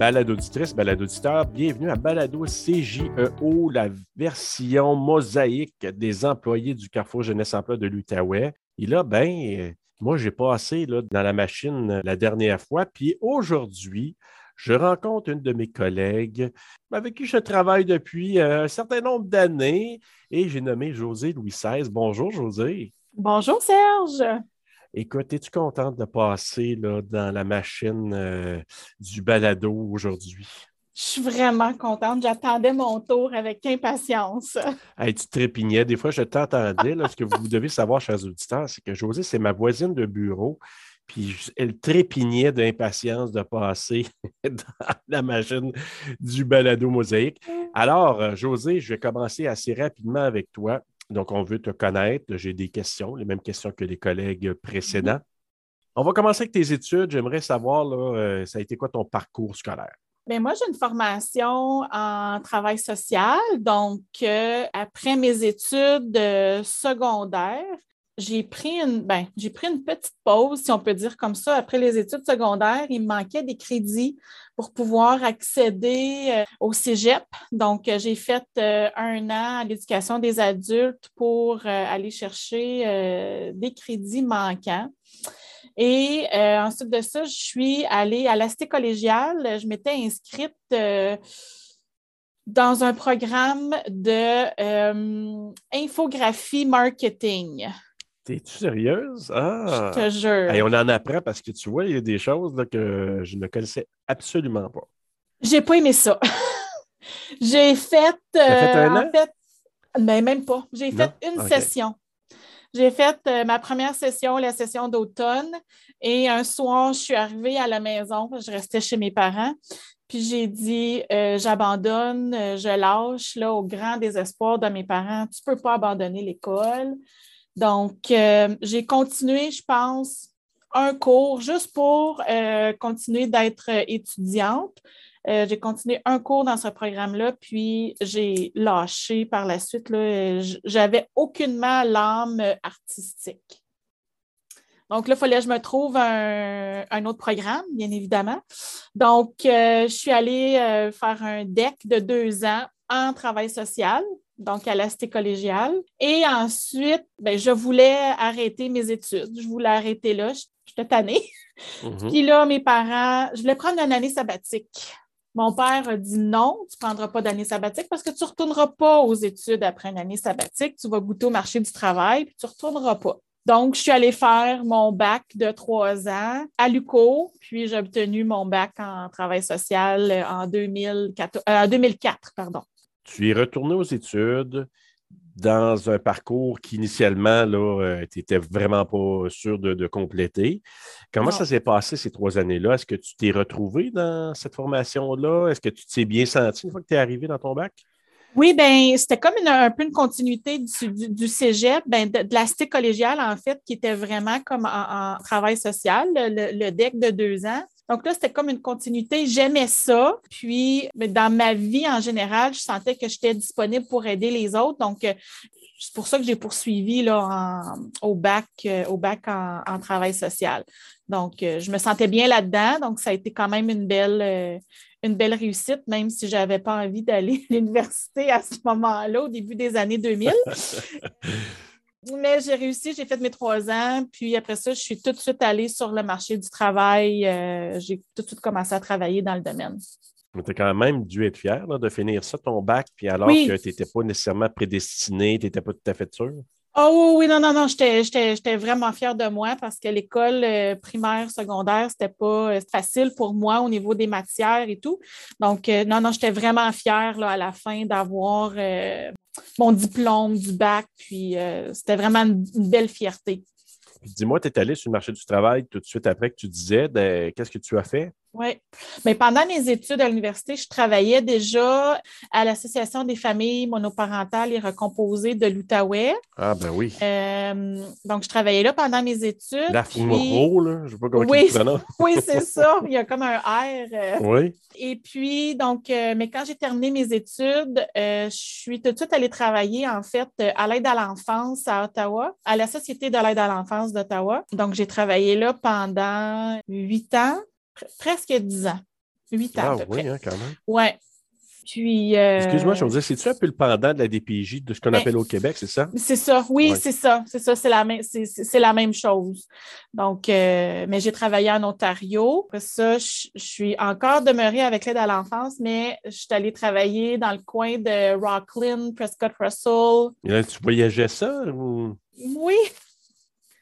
balado auditrice, balado auditeur, bienvenue à Balado CJEO, la version mosaïque des employés du Carrefour Jeunesse Emploi de l'Outaouais. Et là, ben, moi, j'ai passé là, dans la machine la dernière fois, puis aujourd'hui, je rencontre une de mes collègues avec qui je travaille depuis euh, un certain nombre d'années et j'ai nommé José Louis XVI. Bonjour, José. Bonjour, Serge. Écoute, es-tu contente de passer là, dans la machine euh, du balado aujourd'hui? Je suis vraiment contente. J'attendais mon tour avec impatience. Hey, tu trépignais. Des fois, je t'entendais. ce que vous devez savoir, chers auditeurs, c'est que José, c'est ma voisine de bureau. Puis elle trépignait d'impatience de passer dans la machine du balado mosaïque. Alors, euh, José, je vais commencer assez rapidement avec toi. Donc, on veut te connaître. J'ai des questions, les mêmes questions que les collègues précédents. On va commencer avec tes études. J'aimerais savoir, là, euh, ça a été quoi ton parcours scolaire? Bien, moi, j'ai une formation en travail social. Donc, euh, après mes études secondaires, j'ai pris une ben, j'ai pris une petite pause, si on peut dire comme ça. Après les études secondaires, il me manquait des crédits pour pouvoir accéder euh, au Cégep. Donc, euh, j'ai fait euh, un an à l'éducation des adultes pour aller chercher des crédits manquants. Et ensuite de ça, je suis allée à l'Asté collégiale. Je m'étais inscrite dans un programme de infographie marketing. T'es-tu sérieuse? Ah! Je te jure. on en apprend parce que tu vois, il y a des choses que je ne connaissais absolument pas. J'ai pas aimé ça. J'ai fait. fait un euh, an? fait, mais même pas. J'ai fait une session. J'ai fait euh, ma première session, la session d'automne, et un soir, je suis arrivée à la maison, je restais chez mes parents, puis j'ai dit euh, j'abandonne, je lâche là, au grand désespoir de mes parents. Tu ne peux pas abandonner l'école. Donc, euh, j'ai continué, je pense, un cours juste pour euh, continuer d'être étudiante. Euh, j'ai continué un cours dans ce programme-là, puis j'ai lâché par la suite. J'avais aucunement l'âme artistique. Donc là, il fallait que je me trouve un, autre programme, bien évidemment. Donc, je suis allée faire un DEC de deux ans en travail social donc à l'Asté collégiale. Et ensuite, ben, je voulais arrêter mes études. Je voulais arrêter là. J'étais tannée. Mhm. Puis là, mes parents, je voulais prendre une année sabbatique. Mon père a dit non, tu ne prendras pas d'année sabbatique parce que tu ne retourneras pas aux études après une année sabbatique. Tu vas goûter au marché du travail, puis tu ne retourneras pas. Donc, je suis allée faire mon bac de trois ans à l'UCO, puis j'ai obtenu mon bac en travail social en 2004. Euh, pardon. Tu es retourné aux études dans un parcours qui, initialement, euh, tu n'étais vraiment pas sûr de, compléter. Comment ça s'est passé ces trois années-là? Est-ce que tu t'es retrouvé dans cette formation-là? Est-ce que tu t'es bien senti une fois que tu es arrivé dans ton bac? Oui, bien, c'était comme un peu une continuité du, cégep, ben, de, de la collégiale, en fait, qui était vraiment comme en, travail social, le, DEC de deux ans. Donc là, c'était comme une continuité. J'aimais ça. Puis, dans ma vie en général, je sentais que j'étais disponible pour aider les autres. Donc, euh, c'est pour ça que j'ai poursuivi là, au bac, euh, au bac en, travail social. Donc, euh, je me sentais bien là-dedans. Donc, ça a été quand même une belle, une belle réussite, même si je n'avais pas envie d'aller à l'université à ce moment-là, au début des années 2000. Mais j'ai réussi, j'ai fait mes trois ans, puis après ça, je suis tout de suite allée sur le marché du travail. Euh, j'ai tout de suite commencé à travailler dans le domaine. Tu as quand même dû être fier de finir ça, ton bac, puis alors que tu n'étais pas nécessairement prédestiné, tu n'étais pas tout à fait sûr. Oh oui, non, non, non, j'étais vraiment fière de moi parce que l'école euh, primaire, secondaire, c'était pas euh, facile pour moi au niveau des matières et tout. Donc, non, non, j'étais vraiment fière là, à la fin d'avoir mon diplôme du bac. Puis euh, c'était vraiment une, belle fierté. Dis-moi, tu es allé sur le marché du travail tout de suite après que tu disais, ben, qu'est-ce que tu as fait? Oui. Mais pendant mes études à l'université, je travaillais déjà à l'Association des familles monoparentales et recomposées de l'Outaouais. Ah, ben oui. Euh, donc, je travaillais là pendant mes études. La puis... là. Je sais pas comment oui, Oui, c'est ça. Il y a comme un R. Euh. Oui. Et puis, donc, euh, mais quand j'ai terminé mes études, je suis tout de suite allée travailler, en fait, à l'aide à l'enfance à Ottawa, à la Société de l'aide à l'enfance d'Ottawa. Donc, j'ai travaillé là pendant huit ans presque dix ans. Huit ans. Ah à peu oui, près. hein, quand même. Ouais. Puis. euh, Excuse-moi, je veux dire, c'est-tu un peu le pendant de la DPJ de ce qu'on Ben, appelle au Québec, c'est ça? C'est ça, oui, Ouais. c'est ça, c'est ça, c'est la, même, c'est, c'est- c'est la même chose. Donc, euh, mais j'ai travaillé en Ontario. Après ça, je, je suis encore demeurée avec l'aide à l'enfance, mais je suis allée travailler dans le coin de Rockland, Prescott Russell. Et là, tu voyageais ça ou... Oui,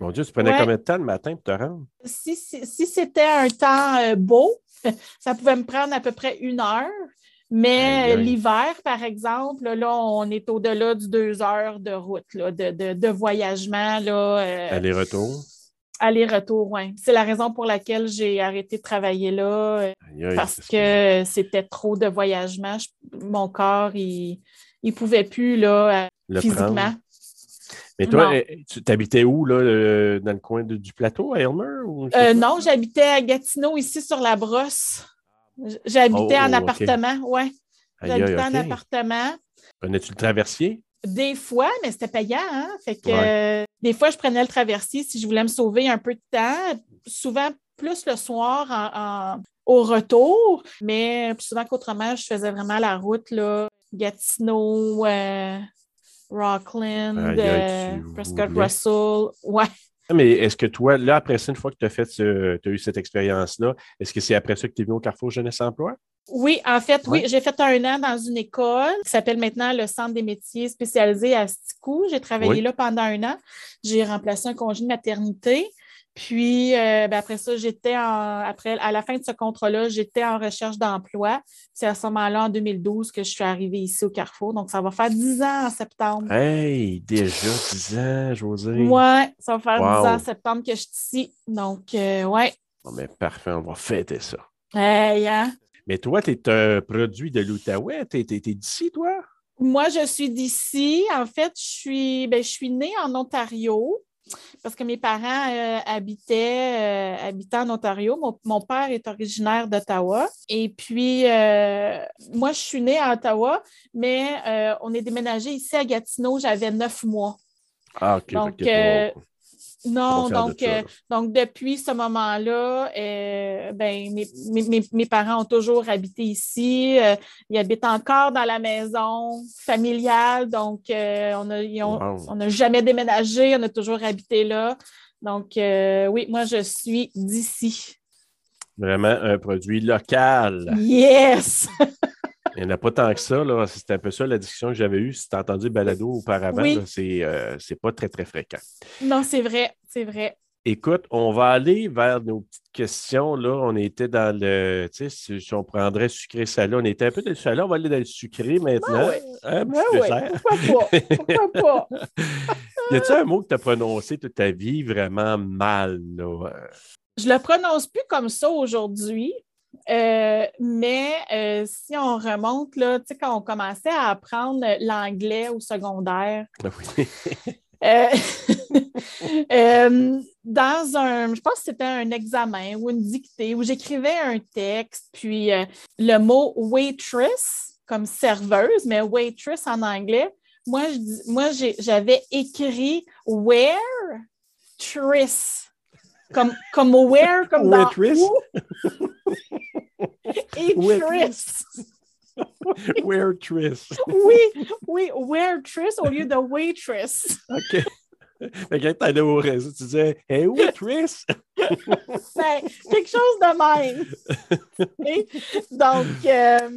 Mon Dieu, tu prenais Ouais. combien de temps le matin pour te rendre? si, si, si c'était un temps euh, beau, ça pouvait me prendre à peu près une heure. Mais l'hiver, par exemple, là, on est au-delà du deux heures de route, là, de, de, de voyagement. Euh, Aller-retour? Aller-retour, oui. C'est la raison pour laquelle j'ai arrêté de travailler là, parce que c'était trop de voyagement. Je- mon corps, il ne pouvait plus là, euh, Le physiquement. prendre. Mais toi, Non. eh, tu t'habitais où, là, euh, dans le coin de- du plateau, à Elmer? Ou... Euh, non, j'habitais à Gatineau, ici sur la brosse. J'habitais Oh, en ok. appartement, oui. J'habitais en appartement. Prenais-tu le traversier? Des fois, mais c'était payant, hein? Fait que Ouais. euh, des fois, je prenais le traversier si je voulais me sauver un peu de temps. Souvent, plus le soir en- en- au retour, mais plus souvent qu'autrement, je faisais vraiment la route, là, Gatineau, euh, Rockland, euh, Prescott voulais. Russell. Ouais. Ah, Mais est-ce que toi, là, après ça, une fois que tu as fait ce, as eu cette expérience-là, est-ce que c'est après ça que tu es venu au Carrefour Jeunesse Emploi? Oui, en fait, oui, j'ai fait un an dans une école qui s'appelle maintenant le Centre des métiers spécialisés à Sticou. J'ai travaillé Oui. là pendant un an. J'ai remplacé un congé de maternité. Puis euh, ben, après ça, j'étais en après à la fin de ce contrat-là, j'étais en recherche d'emploi. C'est à ce moment-là, en 2012, que je suis arrivée ici au Carrefour. Donc, ça va faire 10 ans en septembre. Hey, déjà 10 ans, José. Ouais, ça va faire Wow. 10 ans en septembre que je suis ici. Donc, euh, ouais. Bon, ben, parfait, on va fêter ça. Hey, hein? Mais toi, tu es un produit de l'Outaouais. Tu es, d'ici, toi? Moi, je suis d'ici. En fait, je suis, ben, je suis née en Ontario parce que mes parents euh, habitaient, euh, habitaient en Ontario. Mon, mon père est originaire d'Ottawa. Et puis, euh, moi, je suis née à Ottawa, mais on est déménagé ici à Gatineau. J'avais neuf mois. Ah, OK. Donc, Non, de donc, euh, donc depuis ce moment-là, euh, ben, mes, mes- mes- mes parents ont toujours habité ici. Euh, ils habitent encore dans la maison familiale. Donc, on n'a Wow. jamais déménagé, on a toujours habité là. Donc, oui, moi, je suis d'ici. Vraiment un produit local. Yes! Il n'y en a pas tant que ça. C'est un peu ça la discussion que j'avais eue. Si tu as entendu Balado auparavant, Oui. c'est euh, c'est pas très, très fréquent. non, c'est vrai, c'est vrai. Écoute, on va aller vers nos petites questions. Là, on était dans le. Tu sais, si, on prendrait sucré salé, on était un peu dans le salé, on va aller dans le sucré maintenant. ouais. Un petit pourquoi pas? Pourquoi pas? Y a-t-il un mot que tu as prononcé toute ta vie vraiment mal? Là? Je le prononce plus comme ça aujourd'hui, euh, mais euh, si on remonte, là, tu sais, quand on commençait à apprendre l'anglais au secondaire, Oui. euh, dans un, je pense que c'était un examen ou une dictée où j'écrivais un texte, puis le mot waitress comme serveuse, mais waitress en anglais, moi, je moi j'avais écrit where tris. Comme, comme where, comme dans Waitress? où. Et Waitress. tris. Where Tris? Oui, oui, where tris au lieu de waitress? OK. Fait que t'allais au réseau, tu disais Hey, où est Tris? Ben, quelque chose de même. Donc, euh,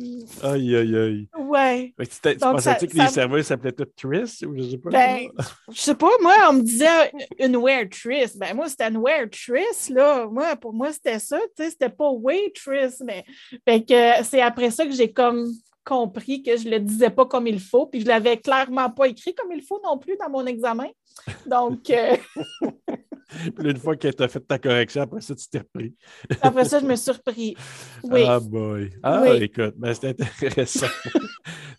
Aïe, aïe, aïe. ouais. Tu pensais-tu que ça- les serveurs s'appelaient tous Tris? Ou je sais pas? Ben, je sais pas, moi, on me disait une waitress. Ben, moi, c'était une waitress, là. Moi, pour moi, c'était ça, tu sais, c'était pas waitress, mais. Fait que c'est après ça que j'ai comme compris que je le disais pas comme il faut, puis je l'avais clairement pas écrit comme il faut non plus dans mon examen. Donc, euh, Puis une fois que tu as fait ta correction, après ça, tu t'es repris. après ça, je me suis surpris. Oui. Ah, boy. Ah, Oui. écoute, ben, c'est intéressant. je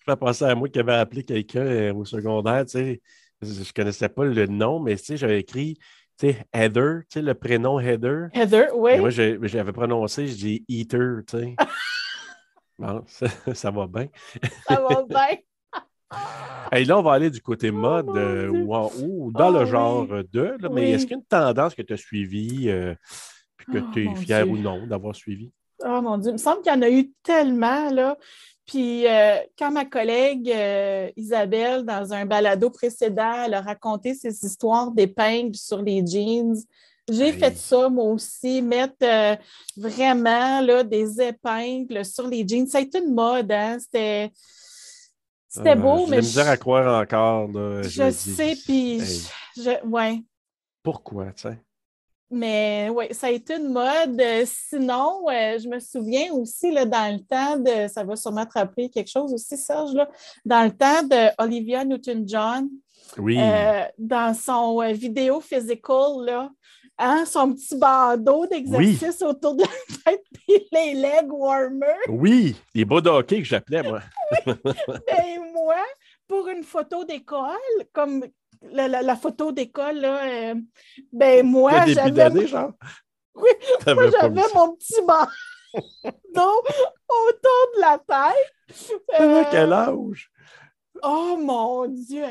fais penser à moi qui avait appelé quelqu'un euh, au secondaire, tu sais. Je ne connaissais pas le nom, mais tu sais, j'avais écrit, tu sais, Heather, tu sais, le prénom Heather. Heather, oui. Et moi, j'avais prononcé, je dis Eater, tu sais. Bon, ça, ça va bien. Ça va bien. Hey, là, on va aller du côté mode mon euh, ou, en- ou dans Oh, le oui. genre de, là, mais Oui. est-ce qu'il y a une tendance que tu as suivie euh, puis que Oh, tu es fier ou non d'avoir suivi? Oh mon Dieu, il me semble qu'il y en a eu tellement, là. Puis euh, quand ma collègue euh, Isabelle, dans un balado précédent, elle a raconté ses histoires d'épingles sur les jeans, j'ai fait ça, moi aussi, mettre euh, vraiment là, des épingles sur les jeans. Ça a été une mode, hein? C'était. C'était beau, mais. J'ai misère à croire encore. je, sais, puis. Ouais. Pourquoi, tu sais? Mais oui, ça a été une mode. Sinon, je me souviens aussi là, dans le temps de, ça va sûrement te rappeler quelque chose aussi, Serge, là, dans le temps de Olivia Newton-John, oui. Euh, dans son euh, vidéo physical, là, hein, son petit bandeau d'exercice autour de la tête et les leg warmers. Oui, les bas de hockey que j'appelais, moi. ben, moi, pour une photo d'école, comme la, photo d'école, là, euh, ben moi, j'avais. genre? Oui, moi, j'avais mon petit bandeau autour de la tête. Euh... quel âge? Oh mon Dieu!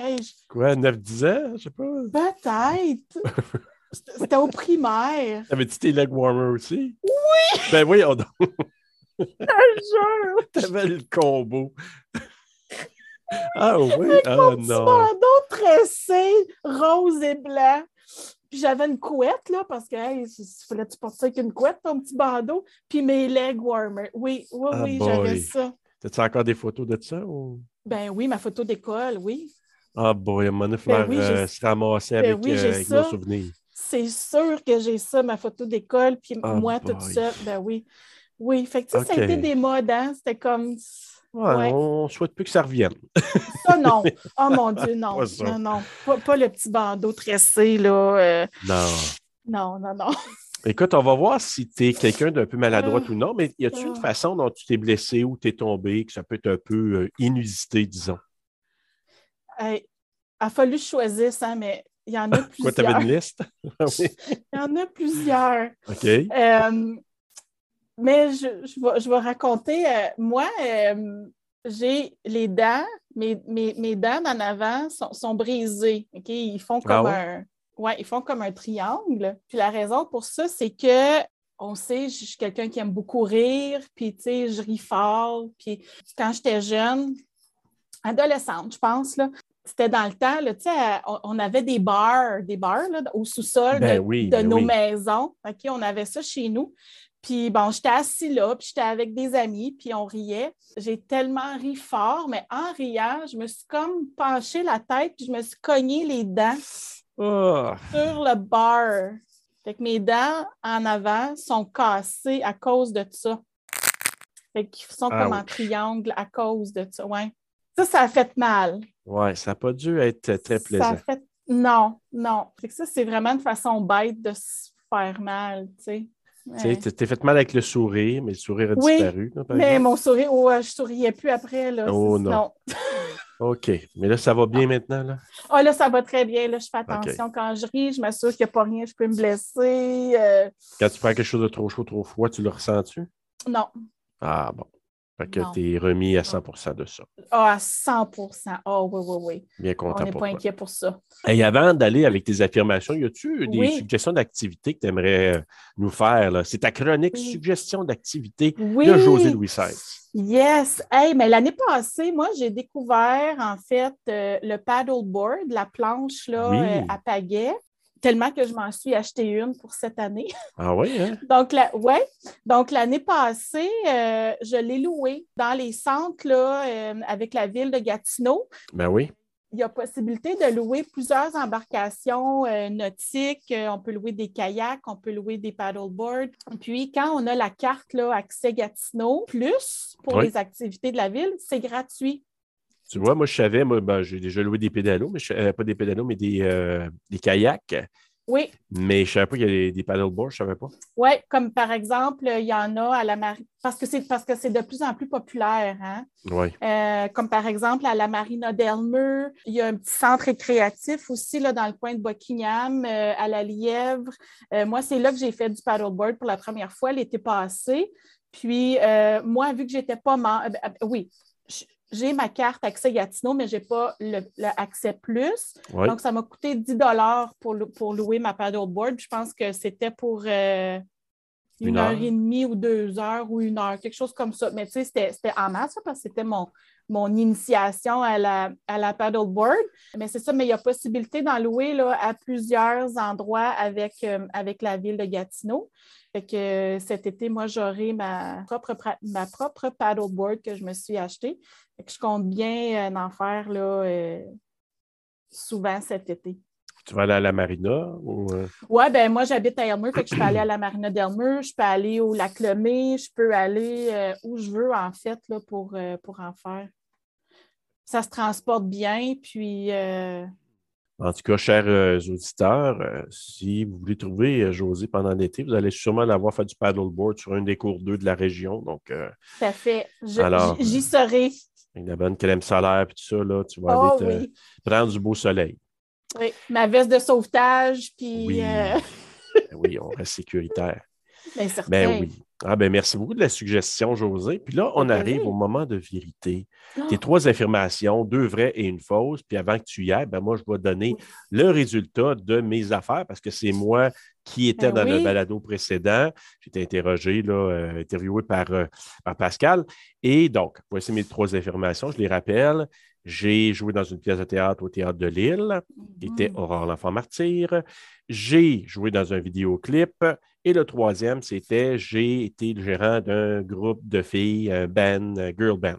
Quoi, 9-10 ans? Je sais pas? Peut-être. C'était au primaire. T'avais-tu tes leg warmers aussi? Oui! Ben oui, on... Je jure! T'avais le combo. Ah oui? Avec ah mon non. Petit bandeau tressé, rose et blanc. Puis j'avais une couette, là, parce que, hey, il fallait tu porter ça avec une couette, ton petit bandeau? Puis mes leg warmers. Oui, oui, Ah oui, j'avais ça. T'as-tu encore des photos de ça? Ou... Ben oui, ma photo d'école, oui. Ah boy, à un moment donné, il Ben oui, euh, se ramasser Ben avec, oui, euh, avec nos souvenirs. C'est sûr que j'ai ça, ma photo d'école, puis Ah moi, toute boy. seule. Ben oui. Oui, fait que tu sais, ça a été des modes, hein? C'était comme. Ouais, Ouais. On souhaite plus que ça revienne. Ça, non. Oh mon Dieu, non. Pas non, non. Pas, pas le petit bandeau tressé, là. euh, Non. Non, non, non. Écoute, on va voir si tu es quelqu'un d'un peu maladroit Ah. ou non, mais y a-t-il une Ah. façon dont tu t'es blessé ou tu es tombé, que ça peut être un peu euh, inusité, disons? Hey, il a fallu que je choisisse, hein, mais il y en a Quoi, plusieurs. tu avais une liste? Ah oui. Il y en a plusieurs. OK. Euh, mais je, je vais, je vais raconter. euh, moi, euh, j'ai les dents, mes, mes, mes dents en avant sont, sont brisées. OK? Ils font comme Ah ouais? un. Ouais, ils font comme un triangle. Puis la raison pour ça, c'est que on sait, je suis quelqu'un qui aime beaucoup rire, puis tu sais, je ris fort. Puis quand j'étais jeune, adolescente, je pense, là, c'était dans le temps, là, tu sais, on, avait des bars, des bars là, au sous-sol Ben de, oui, de ben nos oui. maisons. OK, on avait ça chez nous. Puis bon, j'étais assis là, puis j'étais avec des amis, puis on riait. J'ai tellement ri fort, mais en riant, je me suis comme penché la tête, puis je me suis cogné les dents Ah, sur le bar. Fait que mes dents en avant sont cassées à cause de ça. Fait qu'ils sont comme en triangle à cause de ça. Ouais. Ça, ça a fait mal. ouais, ça n'a pas dû être très Ça plaisant. a fait... Non, non. Fait que ça, c'est vraiment une façon bête de se faire mal, tu sais. Ouais. tu t'es fait mal avec le sourire, mais le sourire a Oui, disparu. là, par Mais exemple. mon sourire, ouais, je souriais plus après. Là. Oh C'est- non. OK. Mais là, ça va bien maintenant, là? Ah, là, ça va très bien. Là, je fais attention quand je ris. Je m'assure qu'il n'y a pas rien, je peux me blesser. Euh, Quand tu prends quelque chose de trop chaud, trop froid, tu le ressens-tu? non. Ah bon. Fait que tu es remis à 100% de ça. Ah, à 100% Ah, oui, oui, oui. Bien On content n'est pour pas toi. inquiet pour ça. Et avant d'aller avec tes affirmations, y a-tu des Oui. suggestions d'activités que tu aimerais euh, nous faire? C'est ta chronique Oui. suggestion d'activité Oui. de José Louis XVI. Yes. Hey, mais l'année passée, moi, j'ai découvert, en fait, euh, le paddleboard, la planche là, Oui. euh, à pagaie, tellement que je m'en suis acheté une pour cette année. Ah oui, hein? Donc, la, ouais. Donc, l'année passée, euh, je l'ai loué dans les centres là, euh, avec la ville de Gatineau. Ben oui. Il y a possibilité de louer plusieurs embarcations euh, nautiques. On peut louer des kayaks, on peut louer des paddleboards. Puis, quand on a la carte là, Accès Gatineau, plus pour Oui. les activités de la ville, c'est gratuit. Tu vois, moi, je savais, moi, ben, j'ai déjà loué des pédalos, mais je- euh, pas des pédalos, mais des, euh, des kayaks. Oui, Mais je savais pas qu'il y avait des, des paddleboards, je savais pas. oui, comme par exemple, il y en a à la marine, parce que c'est parce que c'est de plus en plus populaire. Hein? Oui. Euh, comme par exemple à la Marina d'Elmer. Il y a un petit centre récréatif aussi là, dans le coin de Buckingham, euh, à la Lièvre. Euh, moi, c'est là que j'ai fait du paddleboard pour la première fois l'été passé. Puis, moi, vu que j'étais pas membre, oui, j- j'ai ma carte Accès Gatineau, mais je n'ai pas le, le Accès Plus. Oui. Donc, ça m'a coûté 10 pour, pour louer ma paddleboard. Je pense que c'était pour euh, une, heure. et demie ou deux heures ou une heure, quelque chose comme ça. Mais tu sais, c'était en masse parce que c'était mon, mon initiation à la, à la paddleboard. Mais c'est ça, mais il y a possibilité d'en louer là, à plusieurs endroits avec, euh, avec la ville de Gatineau. Fait que euh, cet été, moi, j'aurai ma propre, ma propre paddleboard que je me suis achetée. Fait que je compte bien en faire là, souvent cet été. Tu vas aller à la marina? Ou... Euh? Oui, ben moi, j'habite à Elmer, fait que je peux aller à la marina d'Elmer, je peux aller au lac Lemay, je peux aller euh, où je veux, en fait, là, pour, euh, pour en faire. Ça se transporte bien, puis... En tout cas, chers auditeurs, si vous voulez trouver José pendant l'été, vous allez sûrement l'avoir fait du paddleboard sur un des cours d'eau de la région. Donc, ça fait. J'y serai. Avec la bonne crème solaire et tout ça, là, tu vas oh aller prendre du beau soleil. Oui, ma veste de sauvetage, puis. Oui, euh, ben oui on reste sécuritaire. Bien, certain. Ben oui. Ah ben merci beaucoup de la suggestion, José. Puis là, on arrive au moment de vérité. Tes ah! trois affirmations, deux vraies et une fausse. Puis avant que tu y ailles, ben moi, je vais donner le résultat de mes affaires parce que c'est moi qui étais ben dans le balado précédent. J'ai été interrogé, là, euh, interviewé par, euh, par Pascal. Et donc, voici mes trois affirmations. Je les rappelle. J'ai joué dans une pièce de théâtre au Théâtre de Lille, qui était mm. Aurore l'enfant martyr. J'ai joué dans un vidéoclip. Et le troisième, c'était j'ai été le gérant d'un groupe de filles, un band, un girl band.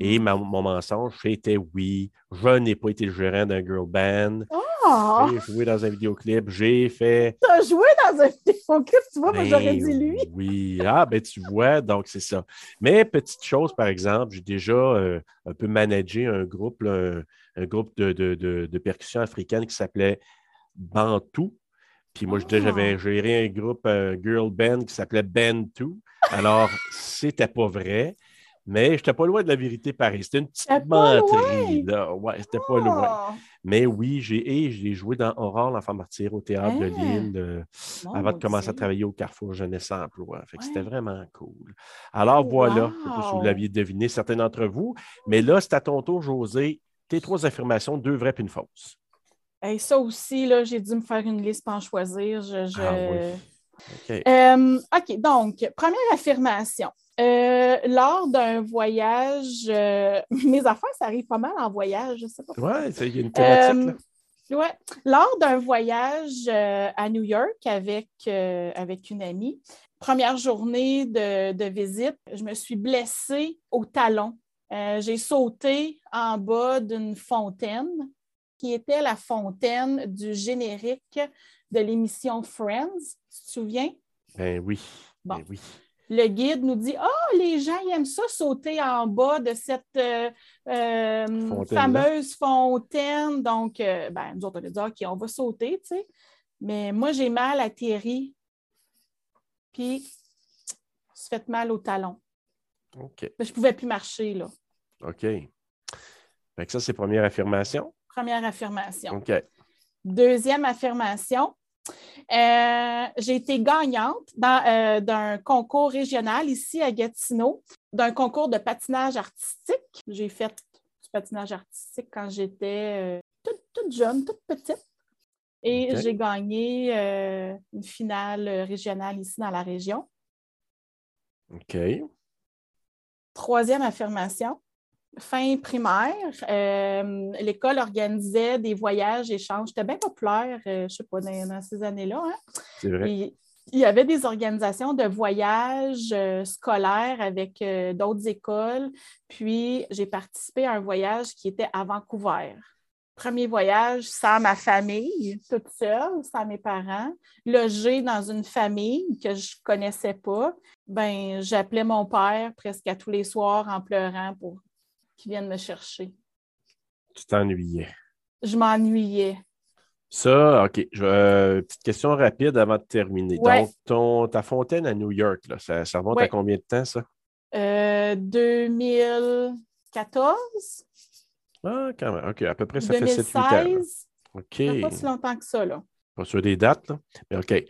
Et mm. mon mensonge, c'était oui, je n'ai pas été le gérant d'un girl band. Oh! J'ai joué dans un vidéoclip, j'ai fait. Tu as joué dans un vidéoclip, tu vois, moi j'aurais dit lui. oui, ah, ben tu vois, donc c'est ça. Mais petite chose, par exemple, j'ai déjà euh, un peu managé un groupe, un, groupe de, de, de, percussion africaine qui s'appelait Bantou. Puis moi, j'avais ah! géré un groupe, un girl band qui s'appelait Bantou. Alors, c'était pas vrai. Mais je n'étais pas loin de la vérité pareil. C'était une petite menterie. Ouais, c'était pas loin. Oh! Mais oui, j'ai joué dans Aurore, l'enfant martyr, au théâtre de hein? Lille, euh, avant de commencer à travailler au Carrefour Jeunesse Emploi. Fait que c'était vraiment cool. Alors voilà, je sais pas si vous l'aviez deviné, certains d'entre vous. Mais là, c'est à ton tour, José. Tes trois affirmations, deux vraies et une fausse. Et ça aussi, là, j'ai dû me faire une liste pour en choisir. Je, ah euh, OK, donc, première affirmation. Euh, lors d'un voyage, euh, mes affaires, ça arrive pas mal en voyage, je sais pas. Oui, il y a une thématique. Euh, ouais. Lors d'un voyage à New York avec, avec une amie, première journée de, de, visite, je me suis blessée au talon. J'ai sauté en bas d'une fontaine qui était la fontaine du générique de l'émission Friends. Tu te souviens? Ben oui. Ben oui le guide nous dit Oh, les gens aiment ça sauter en bas de cette euh, euh, fameuse fontaine. Donc, euh, ben, nous autres, on a dit OK, on va sauter, tu sais. Mais moi, j'ai mal atterri. Puis, je fait mal au talon. OK. Je ne pouvais plus marcher, là. OK. Fait ça, c'est première affirmation. Première affirmation. OK. Deuxième affirmation, euh, j'ai été gagnante euh, d'un concours régional ici à Gatineau, d'un concours de patinage artistique. J'ai fait du patinage artistique quand j'étais euh, toute, jeune, toute petite. Et j'ai gagné une finale régionale ici dans la région. OK. Troisième affirmation fin primaire, euh, l'école organisait des voyages, échanges. C'était bien populaire, euh, je ne sais pas, dans, ces années-là. Hein. C'est vrai. il y avait des organisations de voyages euh, scolaires avec d'autres écoles. Puis, j'ai participé à un voyage qui était à Vancouver. Premier voyage sans ma famille, toute seule, sans mes parents, logée dans une famille que je ne connaissais pas. Ben, j'appelais mon père presque à tous les soirs en pleurant pour qui viennent me chercher. Tu t'ennuyais. Je m'ennuyais. Ça, OK. Euh, petite question rapide avant de terminer. Donc, ton, ta fontaine à New York, là, ça, ça remonte à combien de temps, ça? 2014. Euh, ah, quand même. OK, à peu près, ça fait 7-8 ans. OK. Ça pas si longtemps que ça, là. Pas sur des dates, là. Mais OK.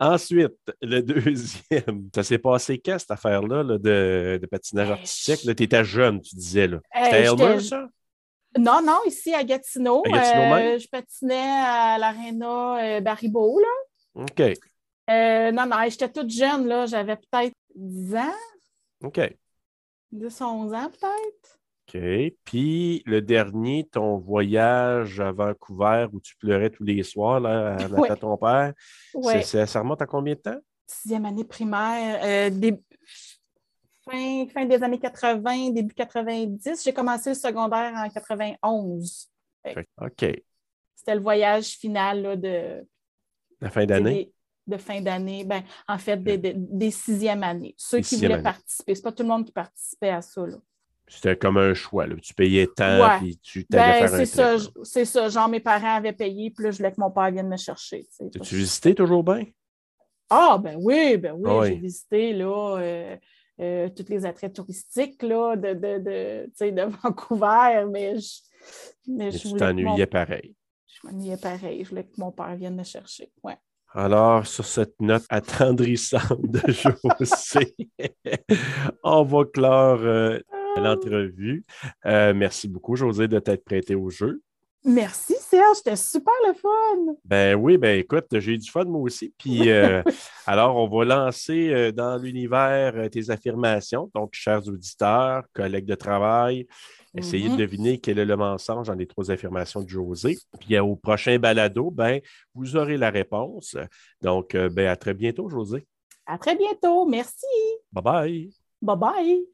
Ensuite, le deuxième. Ça s'est passé quand, cette affaire-là de, de, patinage artistique? Tu étais jeune, tu disais. là. C'était Elmer, ça? Non, non, ici à Gatineau. À Gatineau euh, je patinais à l'Arena euh, Baribeau, là. OK. Euh, non, non, j'étais toute jeune, là. J'avais peut-être 10 ans. OK. 10, 11 ans, peut-être. OK. Puis le dernier, ton voyage à Vancouver où tu pleurais tous les soirs là, à, ton père, c'est- c'est- ça remonte à combien de temps? Sixième année primaire, euh, fin, fin des années 80, début 90. J'ai commencé le secondaire en 91. Fait- OK. C'était le voyage final là, de, La fin d'année? de fin d'année. Ben, en fait, des, des- des sixièmes années. Ceux Des qui voulaient participer. C'est pas tout le monde qui participait à ça. Là. C'était comme un choix. Là. Tu payais tant, Ouais. puis tu t'allais Ben, faire un c'est ça, c'est ça. Genre, mes parents avaient payé, puis là, je voulais que mon père vienne me chercher. tu. As-tu visité toujours bien? Ah, ben oui, ben oui, oui. j'ai visité là, euh, euh, tous les attraits touristiques là, de, de, de, tu sais, de Vancouver, mais je, mais Mais je tu mon- t'ennuyais pareil. Je m'ennuyais pareil. Je voulais que mon père vienne me chercher. Ouais. Alors, sur cette note attendrissante de José, on va clore euh, l'entrevue. Euh, merci beaucoup, José, de t'être prêté au jeu. Merci, Serge. C'était super le fun. Ben oui, ben écoute, j'ai eu du fun moi aussi. Puis euh, alors, on va lancer euh, dans l'univers tes affirmations. Donc, chers auditeurs, collègues de travail, essayez Mhm. de deviner quel est le mensonge dans les trois affirmations de José. Puis au prochain balado, ben, vous aurez la réponse. Donc, ben, à très bientôt, José. À très bientôt. Merci. Bye bye. Bye bye.